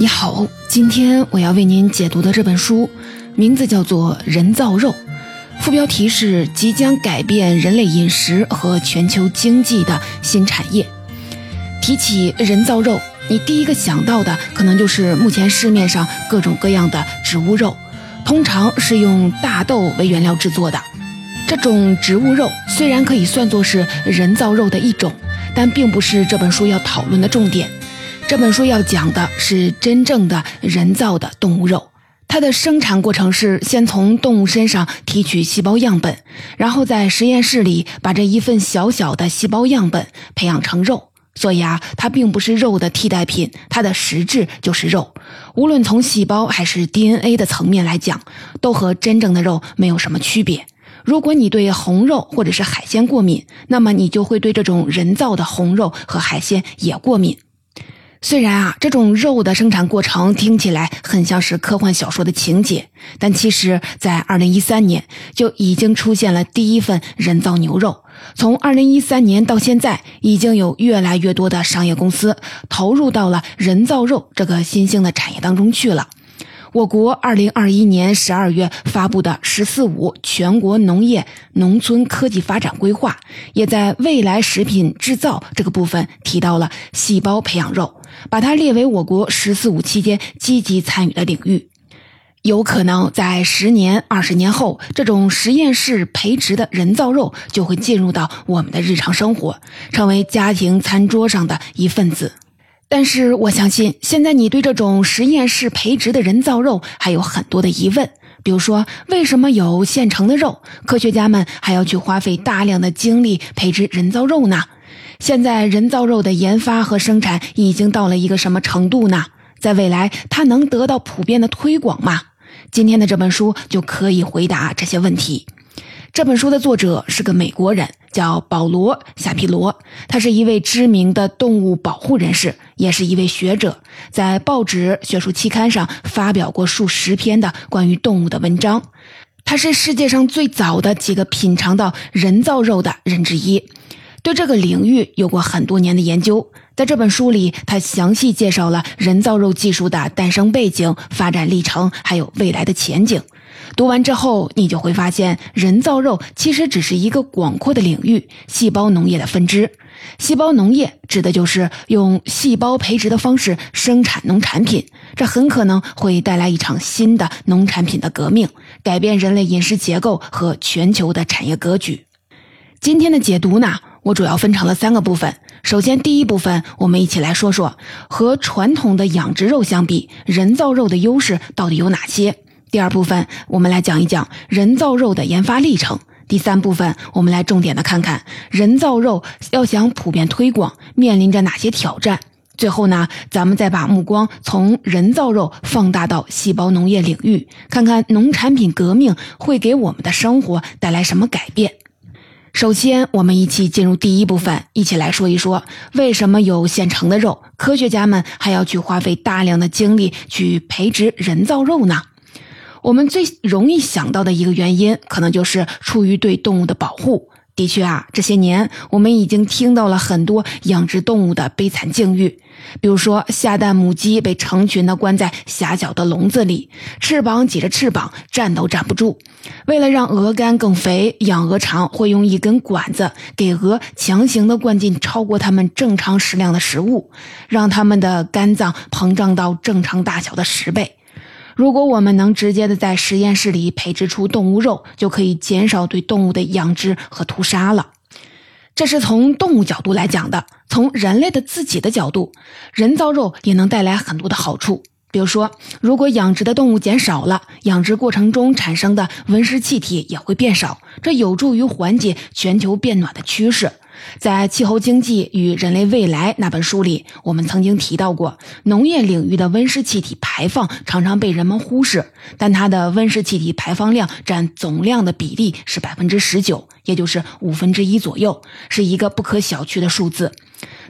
你好，今天我要为您解读的这本书名字叫做《人造肉》，副标题是“即将改变人类饮食和全球经济的新产业”。提起人造肉，你第一个想到的可能就是目前市面上各种各样的植物肉，通常是用大豆为原料制作的。这种植物肉虽然可以算作是人造肉的一种，但并不是这本书要讨论的重点。这本书要讲的是真正的人造的动物肉，它的生产过程是先从动物身上提取细胞样本，然后在实验室里把这一份小小的细胞样本培养成肉。所以啊，它并不是肉的替代品，它的实质就是肉。无论从细胞还是 DNA 的层面来讲，都和真正的肉没有什么区别。如果你对红肉或者是海鲜过敏，那么你就会对这种人造的红肉和海鲜也过敏。虽然啊，这种肉的生产过程听起来很像是科幻小说的情节，但其实，在二零一三年就已经出现了第一份人造牛肉。从二零一三年到现在，已经有越来越多的商业公司投入到了人造肉这个新兴的产业当中去了。我国二零二一年十二月发布的“十四五”全国农业农村科技发展规划，也在未来食品制造这个部分提到了细胞培养肉，把它列为我国“十四五”期间积极参与的领域。有可能在十年、二十年后，这种实验室培植的人造肉就会进入到我们的日常生活，成为家庭餐桌上的一份子。但是我相信，现在你对这种实验室培植的人造肉还有很多的疑问，比如说，为什么有现成的肉，科学家们还要去花费大量的精力培植人造肉呢？现在人造肉的研发和生产已经到了一个什么程度呢？在未来，它能得到普遍的推广吗？今天的这本书就可以回答这些问题。这本书的作者是个美国人，叫保罗·夏皮罗。他是一位知名的动物保护人士，也是一位学者，在报纸、学术期刊上发表过数十篇的关于动物的文章。他是世界上最早的几个品尝到人造肉的人之一，对这个领域有过很多年的研究。在这本书里，他详细介绍了人造肉技术的诞生背景、发展历程，还有未来的前景。读完之后，你就会发现，人造肉其实只是一个广阔的领域——细胞农业的分支。细胞农业指的就是用细胞培植的方式生产农产品，这很可能会带来一场新的农产品的革命，改变人类饮食结构和全球的产业格局。今天的解读呢，我主要分成了三个部分。首先，第一部分，我们一起来说说和传统的养殖肉相比，人造肉的优势到底有哪些。第二部分，我们来讲一讲人造肉的研发历程。第三部分，我们来重点的看看人造肉要想普遍推广，面临着哪些挑战。最后呢，咱们再把目光从人造肉放大到细胞农业领域，看看农产品革命会给我们的生活带来什么改变。首先，我们一起进入第一部分，一起来说一说为什么有现成的肉，科学家们还要去花费大量的精力去培植人造肉呢？我们最容易想到的一个原因，可能就是出于对动物的保护。的确啊，这些年我们已经听到了很多养殖动物的悲惨境遇，比如说下蛋母鸡被成群的关在狭小的笼子里，翅膀挤着翅膀，站都站不住。为了让鹅肝更肥，养鹅场会用一根管子给鹅强行的灌进超过它们正常食量的食物，让它们的肝脏膨胀到正常大小的十倍。如果我们能直接的在实验室里培植出动物肉，就可以减少对动物的养殖和屠杀了。这是从动物角度来讲的。从人类的自己的角度，人造肉也能带来很多的好处。比如说，如果养殖的动物减少了，养殖过程中产生的温室气体也会变少，这有助于缓解全球变暖的趋势。在《气候经济与人类未来》那本书里，我们曾经提到过，农业领域的温室气体排放常常被人们忽视，但它的温室气体排放量占总量的比例是百分之十九，也就是五分之一左右，是一个不可小觑的数字。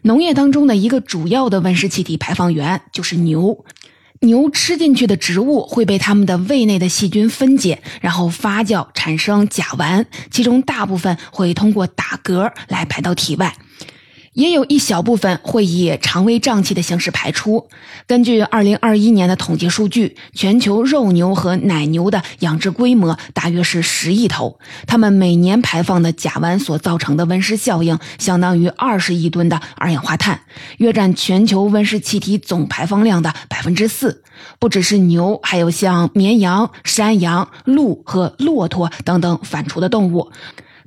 农业当中的一个主要的温室气体排放源就是牛。牛吃进去的植物会被它们的胃内的细菌分解，然后发酵产生甲烷，其中大部分会通过打嗝来排到体外。也有一小部分会以肠胃胀气的形式排出。根据2021年的统计数据，全球肉牛和奶牛的养殖规模大约是十亿头，它们每年排放的甲烷所造成的温室效应相当于二十亿吨的二氧化碳，约占全球温室气体总排放量的百分之四。不只是牛，还有像绵羊、山羊、鹿和骆驼等等反刍的动物。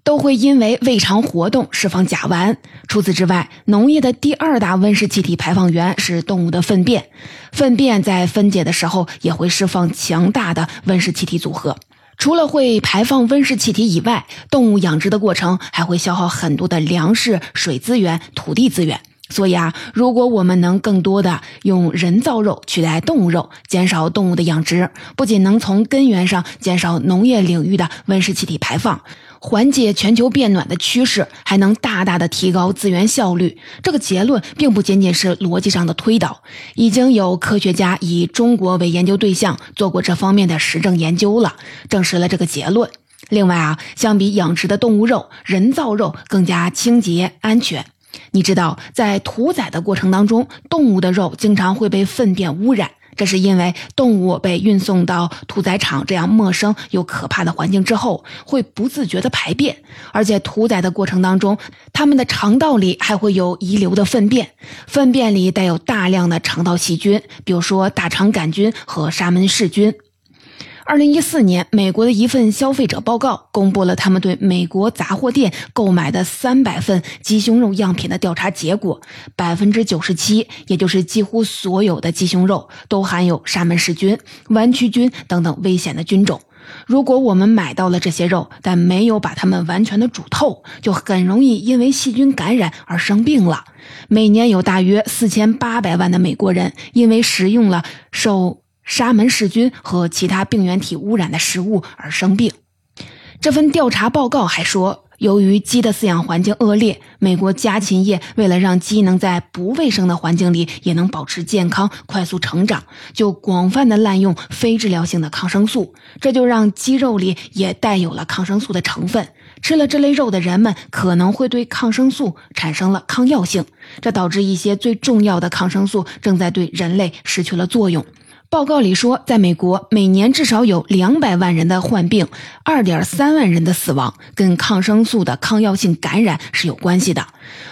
都会因为胃肠活动释放甲烷。除此之外，农业的第二大温室气体排放源是动物的粪便，粪便在分解的时候也会释放强大的温室气体组合。除了会排放温室气体以外，动物养殖的过程还会消耗很多的粮食、水资源、土地资源。所以啊，如果我们能更多的用人造肉取代动物肉，减少动物的养殖，不仅能从根源上减少农业领域的温室气体排放。缓解全球变暖的趋势，还能大大的提高资源效率。这个结论并不仅仅是逻辑上的推导，已经有科学家以中国为研究对象做过这方面的实证研究了，证实了这个结论。另外啊，相比养殖的动物肉，人造肉更加清洁安全。你知道，在屠宰的过程当中，动物的肉经常会被粪便污染。这是因为动物被运送到屠宰场这样陌生又可怕的环境之后，会不自觉的排便，而且屠宰的过程当中，它们的肠道里还会有遗留的粪便，粪便里带有大量的肠道细菌，比如说大肠杆菌和沙门氏菌。二零一四年，美国的一份消费者报告公布了他们对美国杂货店购买的三百份鸡胸肉样品的调查结果，百分之九十七，也就是几乎所有的鸡胸肉都含有沙门氏菌、弯曲菌等等危险的菌种。如果我们买到了这些肉，但没有把它们完全的煮透，就很容易因为细菌感染而生病了。每年有大约四千八百万的美国人因为食用了受沙门氏菌和其他病原体污染的食物而生病。这份调查报告还说，由于鸡的饲养环境恶劣，美国家禽业为了让鸡能在不卫生的环境里也能保持健康、快速成长，就广泛的滥用非治疗性的抗生素，这就让鸡肉里也带有了抗生素的成分。吃了这类肉的人们可能会对抗生素产生了抗药性，这导致一些最重要的抗生素正在对人类失去了作用。报告里说，在美国，每年至少有两百万人的患病，二点三万人的死亡，跟抗生素的抗药性感染是有关系的。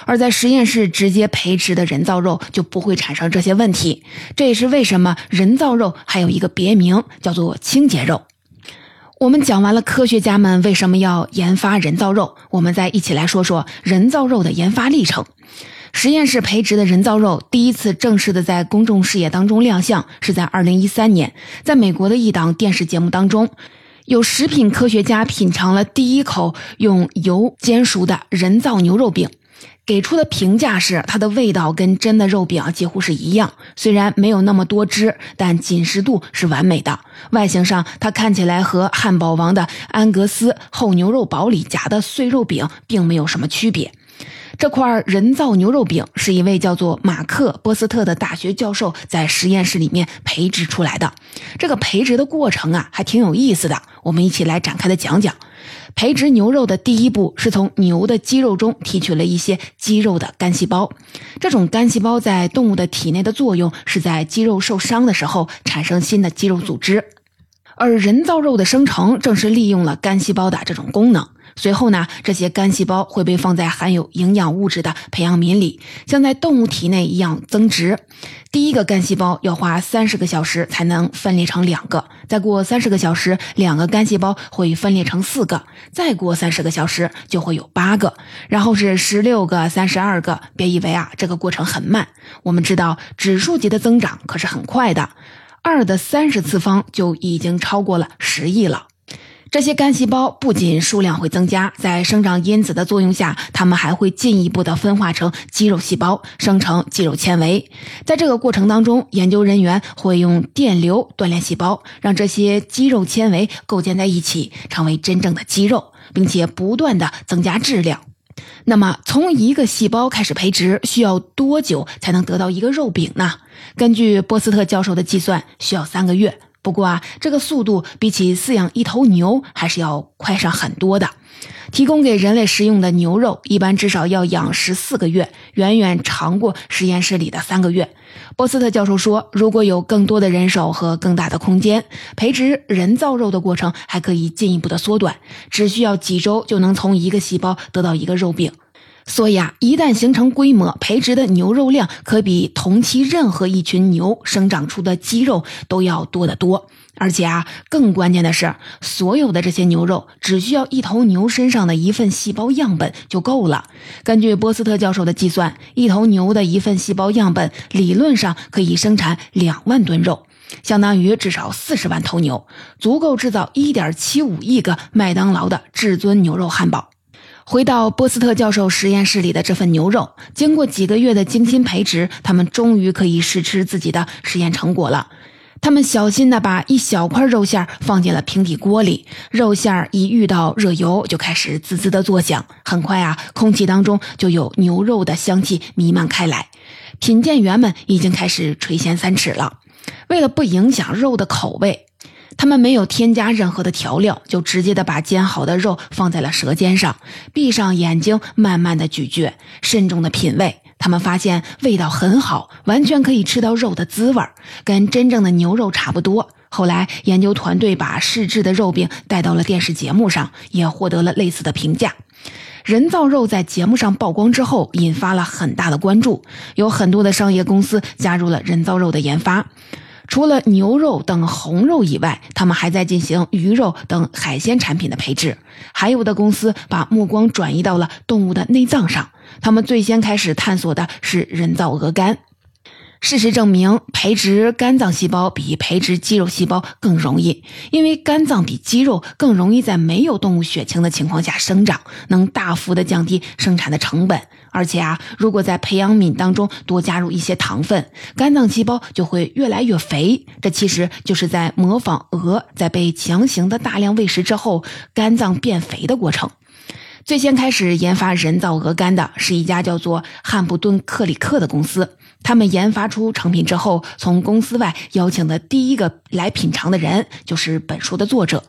而在实验室直接培植的人造肉就不会产生这些问题。这也是为什么人造肉还有一个别名叫做清洁肉。我们讲完了科学家们为什么要研发人造肉，我们再一起来说说人造肉的研发历程。实验室培植的人造肉第一次正式的在公众视野当中亮相，是在二零一三年，在美国的一档电视节目当中，有食品科学家品尝了第一口用油煎熟的人造牛肉饼，给出的评价是它的味道跟真的肉饼几乎是一样，虽然没有那么多汁，但紧实度是完美的。外形上，它看起来和汉堡王的安格斯厚牛肉堡里夹的碎肉饼并没有什么区别。这块人造牛肉饼是一位叫做马克·波斯特的大学教授在实验室里面培植出来的。这个培植的过程啊，还挺有意思的。我们一起来展开的讲讲。培植牛肉的第一步是从牛的肌肉中提取了一些肌肉的干细胞。这种干细胞在动物的体内的作用是在肌肉受伤的时候产生新的肌肉组织，而人造肉的生成正是利用了干细胞的这种功能。随后呢，这些干细胞会被放在含有营养物质的培养皿里，像在动物体内一样增殖。第一个干细胞要花三十个小时才能分裂成两个，再过三十个小时，两个干细胞会分裂成四个，再过三十个小时就会有八个，然后是十六个、三十二个。别以为啊，这个过程很慢，我们知道指数级的增长可是很快的，二的三十次方就已经超过了十亿了。这些干细胞不仅数量会增加，在生长因子的作用下，它们还会进一步的分化成肌肉细胞，生成肌肉纤维。在这个过程当中，研究人员会用电流锻炼细胞，让这些肌肉纤维构建在一起，成为真正的肌肉，并且不断的增加质量。那么，从一个细胞开始培植，需要多久才能得到一个肉饼呢？根据波斯特教授的计算，需要三个月。不过啊，这个速度比起饲养一头牛还是要快上很多的。提供给人类食用的牛肉，一般至少要养十四个月，远远长过实验室里的三个月。波斯特教授说，如果有更多的人手和更大的空间，培植人造肉的过程还可以进一步的缩短，只需要几周就能从一个细胞得到一个肉饼。所以啊，一旦形成规模，培植的牛肉量可比同期任何一群牛生长出的肌肉都要多得多。而且啊，更关键的是，所有的这些牛肉只需要一头牛身上的一份细胞样本就够了。根据波斯特教授的计算，一头牛的一份细胞样本理论上可以生产两万吨肉，相当于至少四十万头牛，足够制造一点七五亿个麦当劳的至尊牛肉汉堡。回到波斯特教授实验室里的这份牛肉，经过几个月的精心培植，他们终于可以试吃自己的实验成果了。他们小心地把一小块肉馅放进了平底锅里，肉馅一遇到热油就开始滋滋地作响。很快啊，空气当中就有牛肉的香气弥漫开来。品鉴员们已经开始垂涎三尺了。为了不影响肉的口味。他们没有添加任何的调料，就直接的把煎好的肉放在了舌尖上，闭上眼睛，慢慢的咀嚼，慎重的品味。他们发现味道很好，完全可以吃到肉的滋味儿，跟真正的牛肉差不多。后来，研究团队把试制的肉饼带到了电视节目上，也获得了类似的评价。人造肉在节目上曝光之后，引发了很大的关注，有很多的商业公司加入了人造肉的研发。除了牛肉等红肉以外，他们还在进行鱼肉等海鲜产品的培植。还有的公司把目光转移到了动物的内脏上，他们最先开始探索的是人造鹅肝。事实证明，培植肝脏细胞比培植肌肉细胞更容易，因为肝脏比肌肉更容易在没有动物血清的情况下生长，能大幅的降低生产的成本。而且啊，如果在培养皿当中多加入一些糖分，肝脏细胞就会越来越肥。这其实就是在模仿鹅在被强行的大量喂食之后，肝脏变肥的过程。最先开始研发人造鹅肝的是一家叫做汉布顿克里克的公司。他们研发出成品之后，从公司外邀请的第一个来品尝的人就是本书的作者。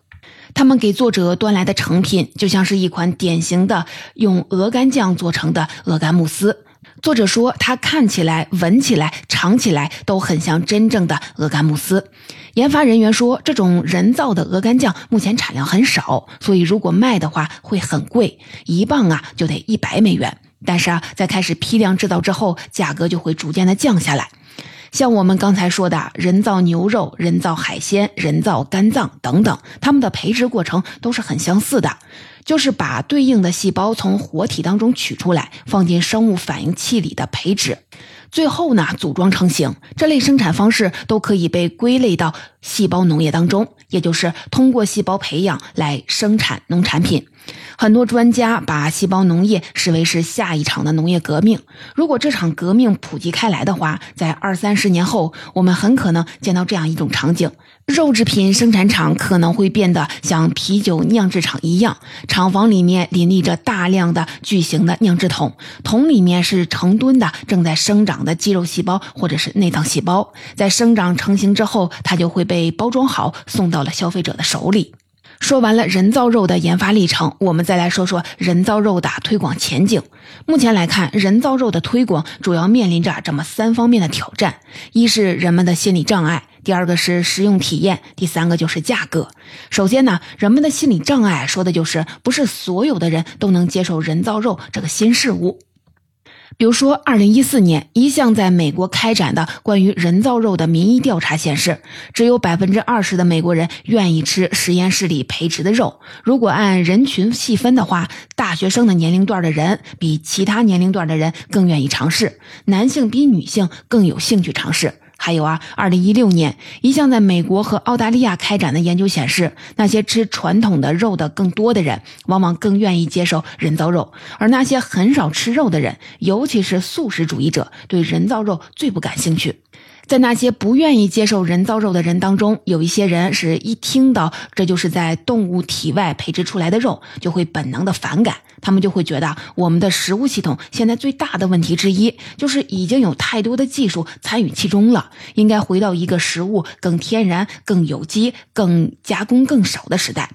他们给作者端来的成品就像是一款典型的用鹅肝酱做成的鹅肝慕斯。作者说，它看起来、闻起来、尝起来都很像真正的鹅肝慕斯。研发人员说，这种人造的鹅肝酱目前产量很少，所以如果卖的话会很贵，一磅啊就得一百美元。但是啊，在开始批量制造之后，价格就会逐渐的降下来。像我们刚才说的人造牛肉、人造海鲜、人造肝脏等等，它们的培植过程都是很相似的，就是把对应的细胞从活体当中取出来，放进生物反应器里的培植，最后呢组装成型。这类生产方式都可以被归类到细胞农业当中，也就是通过细胞培养来生产农产品。很多专家把细胞农业视为是下一场的农业革命。如果这场革命普及开来的话，在二三十年后，我们很可能见到这样一种场景：肉制品生产厂可能会变得像啤酒酿制厂一样，厂房里面林立着大量的巨型的酿制桶，桶里面是成吨的正在生长的肌肉细胞或者是内脏细胞。在生长成型之后，它就会被包装好，送到了消费者的手里。说完了人造肉的研发历程，我们再来说说人造肉的推广前景。目前来看，人造肉的推广主要面临着这么三方面的挑战：一是人们的心理障碍，第二个是食用体验，第三个就是价格。首先呢，人们的心理障碍说的就是不是所有的人都能接受人造肉这个新事物。比如说，二零一四年一项在美国开展的关于人造肉的民意调查显示，只有百分之二十的美国人愿意吃实验室里培植的肉。如果按人群细分的话，大学生的年龄段的人比其他年龄段的人更愿意尝试，男性比女性更有兴趣尝试。还有啊，二零一六年一项在美国和澳大利亚开展的研究显示，那些吃传统的肉的更多的人，往往更愿意接受人造肉，而那些很少吃肉的人，尤其是素食主义者，对人造肉最不感兴趣。在那些不愿意接受人造肉的人当中，有一些人是一听到这就是在动物体外培植出来的肉，就会本能的反感。他们就会觉得，我们的食物系统现在最大的问题之一，就是已经有太多的技术参与其中了。应该回到一个食物更天然、更有机、更加工更少的时代，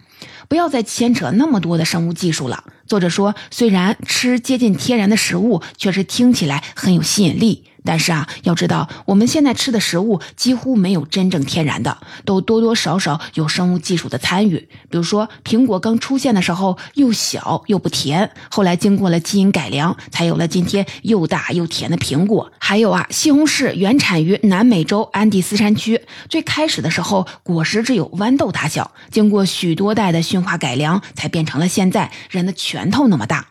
不要再牵扯那么多的生物技术了。作者说，虽然吃接近天然的食物确实听起来很有吸引力。但是啊，要知道我们现在吃的食物几乎没有真正天然的，都多多少少有生物技术的参与。比如说，苹果刚出现的时候又小又不甜，后来经过了基因改良，才有了今天又大又甜的苹果。还有啊，西红柿原产于南美洲安第斯山区，最开始的时候果实只有豌豆大小，经过许多代的驯化改良，才变成了现在人的拳头那么大。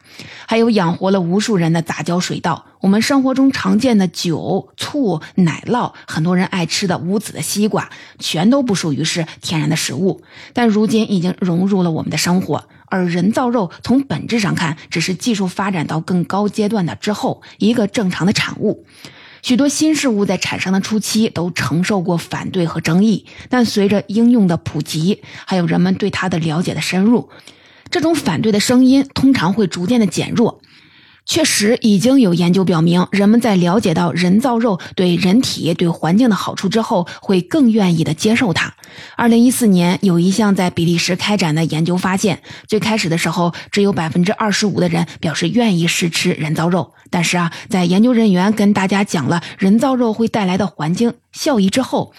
还有养活了无数人的杂交水稻，我们生活中常见的酒、醋、奶酪，很多人爱吃的无籽的西瓜，全都不属于是天然的食物，但如今已经融入了我们的生活。而人造肉从本质上看，只是技术发展到更高阶段的之后一个正常的产物。许多新事物在产生的初期都承受过反对和争议，但随着应用的普及，还有人们对它的了解的深入。这种反对的声音通常会逐渐的减弱。确实，已经有研究表明，人们在了解到人造肉对人体、对环境的好处之后，会更愿意的接受它。二零一四年，有一项在比利时开展的研究发现，最开始的时候，只有百分之二十五的人表示愿意试吃人造肉。但是啊，在研究人员跟大家讲了人造肉会带来的环境效益之后，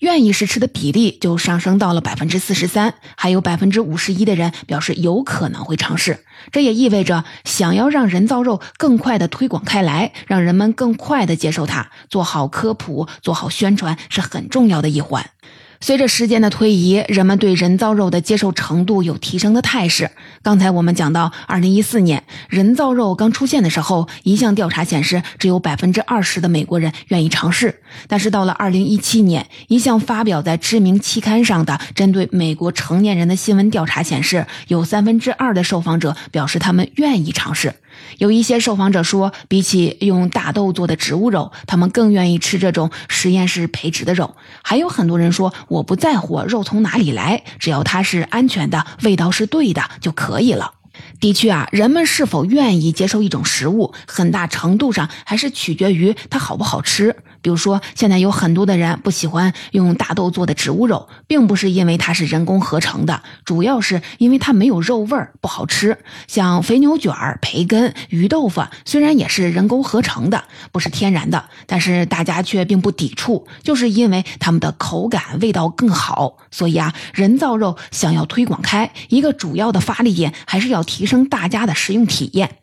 愿意试吃的比例就上升到了百分之四十三，还有百分之五十一的人表示有可能会尝试。这也意味着，想要让人造肉更快的推广开来，让人们更快的接受它，做好科普、做好宣传是很重要的一环。随着时间的推移，人们对人造肉的接受程度有提升的态势。刚才我们讲到，二零一四年人造肉刚出现的时候，一项调查显示，只有百分之二十的美国人愿意尝试。但是到了二零一七年，一项发表在知名期刊上的针对美国成年人的新闻调查显示，有三分之二的受访者表示他们愿意尝试。有一些受访者说，比起用大豆做的植物肉，他们更愿意吃这种实验室培植的肉。还有很多人说，我不在乎肉从哪里来，只要它是安全的，味道是对的就可以了。的确啊，人们是否愿意接受一种食物，很大程度上还是取决于它好不好吃。比如说，现在有很多的人不喜欢用大豆做的植物肉，并不是因为它是人工合成的，主要是因为它没有肉味儿，不好吃。像肥牛卷、培根、鱼豆腐，虽然也是人工合成的，不是天然的，但是大家却并不抵触，就是因为它们的口感、味道更好。所以啊，人造肉想要推广开，一个主要的发力点还是要提升大家的食用体验。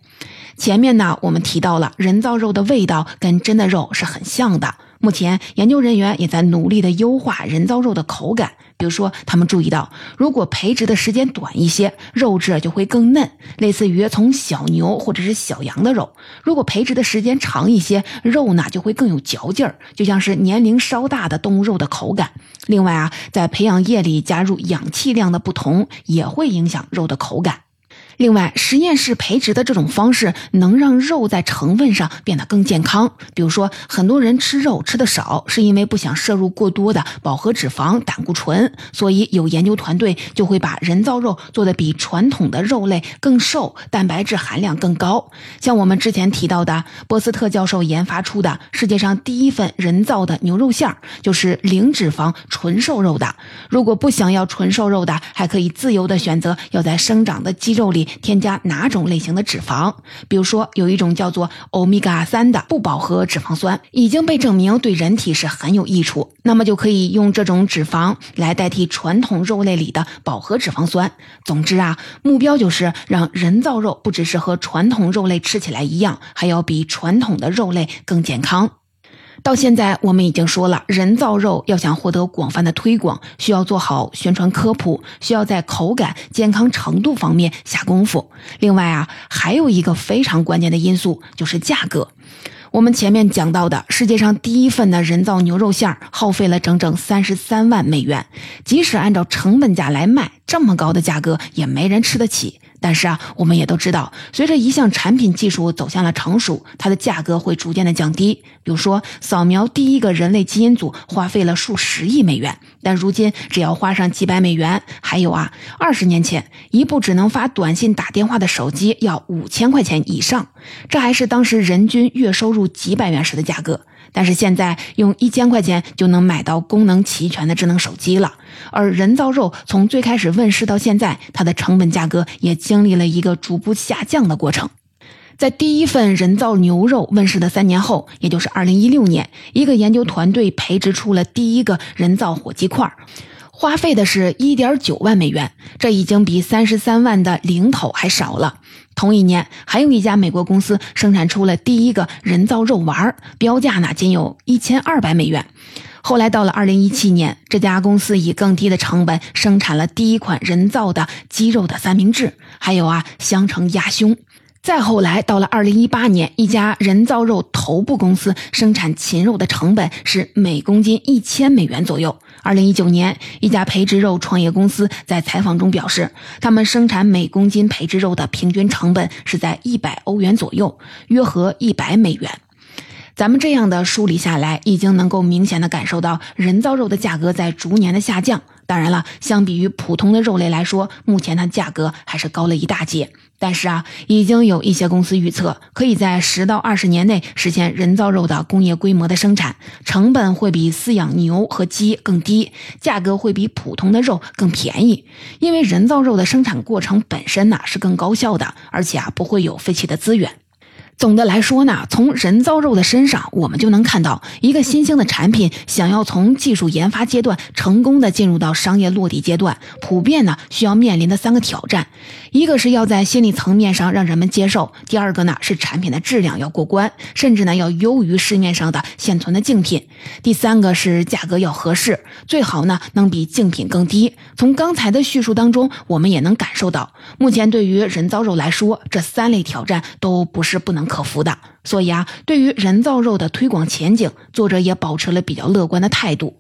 前面呢，我们提到了人造肉的味道跟真的肉是很像的。目前研究人员也在努力的优化人造肉的口感。比如说，他们注意到，如果培植的时间短一些，肉质就会更嫩，类似于从小牛或者是小羊的肉；如果培植的时间长一些，肉呢就会更有嚼劲儿，就像是年龄稍大的动物肉的口感。另外啊，在培养液里加入氧气量的不同，也会影响肉的口感。另外，实验室培植的这种方式能让肉在成分上变得更健康。比如说，很多人吃肉吃的少，是因为不想摄入过多的饱和脂肪、胆固醇，所以有研究团队就会把人造肉做的比传统的肉类更瘦，蛋白质含量更高。像我们之前提到的，波斯特教授研发出的世界上第一份人造的牛肉馅儿，就是零脂肪纯瘦肉的。如果不想要纯瘦肉的，还可以自由的选择要在生长的肌肉里。添加哪种类型的脂肪？比如说，有一种叫做欧米伽三的不饱和脂肪酸，已经被证明对人体是很有益处。那么就可以用这种脂肪来代替传统肉类里的饱和脂肪酸。总之啊，目标就是让人造肉不只是和传统肉类吃起来一样，还要比传统的肉类更健康。到现在，我们已经说了，人造肉要想获得广泛的推广，需要做好宣传科普，需要在口感、健康程度方面下功夫。另外啊，还有一个非常关键的因素就是价格。我们前面讲到的世界上第一份的人造牛肉馅儿，耗费了整整三十三万美元，即使按照成本价来卖，这么高的价格也没人吃得起。但是啊，我们也都知道，随着一项产品技术走向了成熟，它的价格会逐渐的降低。比如说，扫描第一个人类基因组花费了数十亿美元，但如今只要花上几百美元。还有啊，二十年前，一部只能发短信打电话的手机要五千块钱以上，这还是当时人均月收入几百元时的价格。但是现在用一千块钱就能买到功能齐全的智能手机了，而人造肉从最开始问世到现在，它的成本价格也经历了一个逐步下降的过程。在第一份人造牛肉问世的三年后，也就是二零一六年，一个研究团队培植出了第一个人造火鸡块，花费的是一点九万美元，这已经比三十三万的零头还少了。同一年，还有一家美国公司生产出了第一个人造肉丸，标价呢仅有一千二百美元。后来到了二零一七年，这家公司以更低的成本生产了第一款人造的鸡肉的三明治，还有啊香橙鸭胸。再后来到了二零一八年，一家人造肉头部公司生产禽肉的成本是每公斤一千美元左右。二零一九年，一家培植肉创业公司在采访中表示，他们生产每公斤培植肉的平均成本是在一百欧元左右，约合一百美元。咱们这样的梳理下来，已经能够明显的感受到人造肉的价格在逐年的下降。当然了，相比于普通的肉类来说，目前它价格还是高了一大截。但是啊，已经有一些公司预测，可以在十到二十年内实现人造肉的工业规模的生产，成本会比饲养牛和鸡更低，价格会比普通的肉更便宜。因为人造肉的生产过程本身呢是更高效的，而且啊不会有废弃的资源。总的来说呢，从人造肉的身上，我们就能看到，一个新兴的产品想要从技术研发阶段成功的进入到商业落地阶段，普遍呢需要面临的三个挑战：一个是要在心理层面上让人们接受；第二个呢是产品的质量要过关，甚至呢要优于市面上的现存的竞品；第三个是价格要合适，最好呢能比竞品更低。从刚才的叙述当中，我们也能感受到，目前对于人造肉来说，这三类挑战都不是不能。克服的，所以啊，对于人造肉的推广前景，作者也保持了比较乐观的态度。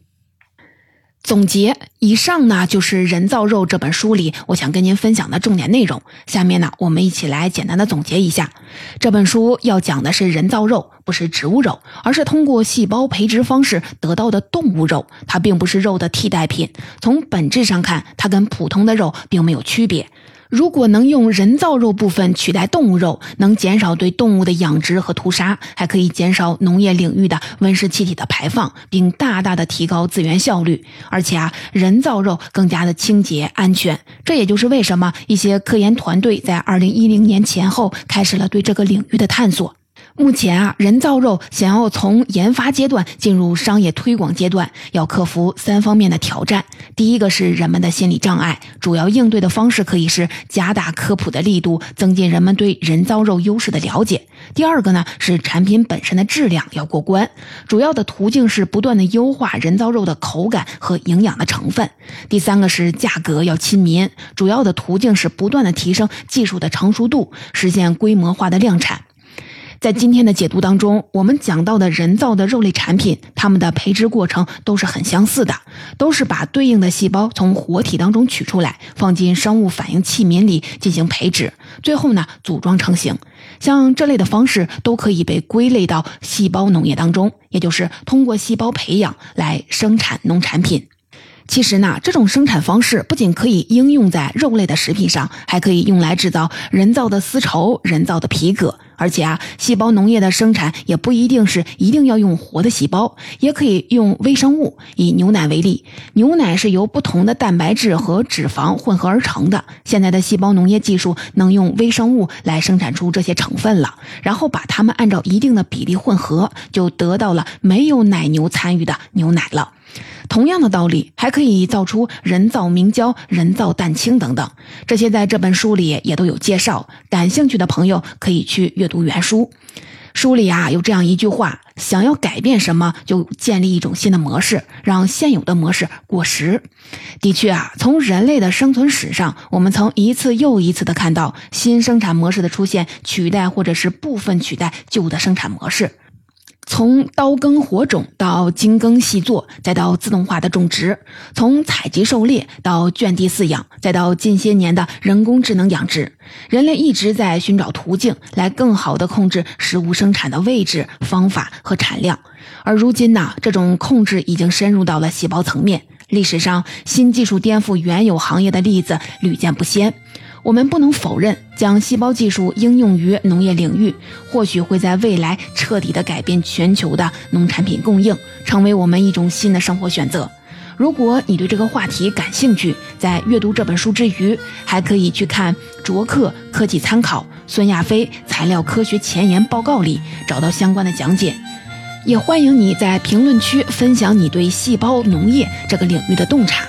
总结以上呢，就是《人造肉》这本书里我想跟您分享的重点内容。下面呢，我们一起来简单的总结一下。这本书要讲的是人造肉，不是植物肉，而是通过细胞培植方式得到的动物肉。它并不是肉的替代品，从本质上看，它跟普通的肉并没有区别。如果能用人造肉部分取代动物肉，能减少对动物的养殖和屠杀，还可以减少农业领域的温室气体的排放，并大大的提高资源效率。而且啊，人造肉更加的清洁安全。这也就是为什么一些科研团队在二零一零年前后开始了对这个领域的探索。目前啊，人造肉想要从研发阶段进入商业推广阶段，要克服三方面的挑战。第一个是人们的心理障碍，主要应对的方式可以是加大科普的力度，增进人们对人造肉优势的了解。第二个呢是产品本身的质量要过关，主要的途径是不断的优化人造肉的口感和营养的成分。第三个是价格要亲民，主要的途径是不断的提升技术的成熟度，实现规模化的量产。在今天的解读当中，我们讲到的人造的肉类产品，它们的培植过程都是很相似的，都是把对应的细胞从活体当中取出来，放进生物反应器皿里进行培植，最后呢组装成型。像这类的方式都可以被归类到细胞农业当中，也就是通过细胞培养来生产农产品。其实呢，这种生产方式不仅可以应用在肉类的食品上，还可以用来制造人造的丝绸、人造的皮革。而且啊，细胞农业的生产也不一定是一定要用活的细胞，也可以用微生物。以牛奶为例，牛奶是由不同的蛋白质和脂肪混合而成的。现在的细胞农业技术能用微生物来生产出这些成分了，然后把它们按照一定的比例混合，就得到了没有奶牛参与的牛奶了。同样的道理，还可以造出人造明胶、人造蛋清等等，这些在这本书里也都有介绍。感兴趣的朋友可以去阅读原书。书里啊有这样一句话：想要改变什么，就建立一种新的模式，让现有的模式过时。的确啊，从人类的生存史上，我们曾一次又一次的看到新生产模式的出现，取代或者是部分取代旧的生产模式。从刀耕火种到精耕细作，再到自动化的种植；从采集狩猎到圈地饲养，再到近些年的人工智能养殖，人类一直在寻找途径来更好地控制食物生产的位置、方法和产量。而如今呢，这种控制已经深入到了细胞层面。历史上，新技术颠覆原有行业的例子屡见不鲜。我们不能否认，将细胞技术应用于农业领域，或许会在未来彻底的改变全球的农产品供应，成为我们一种新的生活选择。如果你对这个话题感兴趣，在阅读这本书之余，还可以去看卓克科技参考孙亚飞材料科学前沿报告里找到相关的讲解。也欢迎你在评论区分享你对细胞农业这个领域的洞察。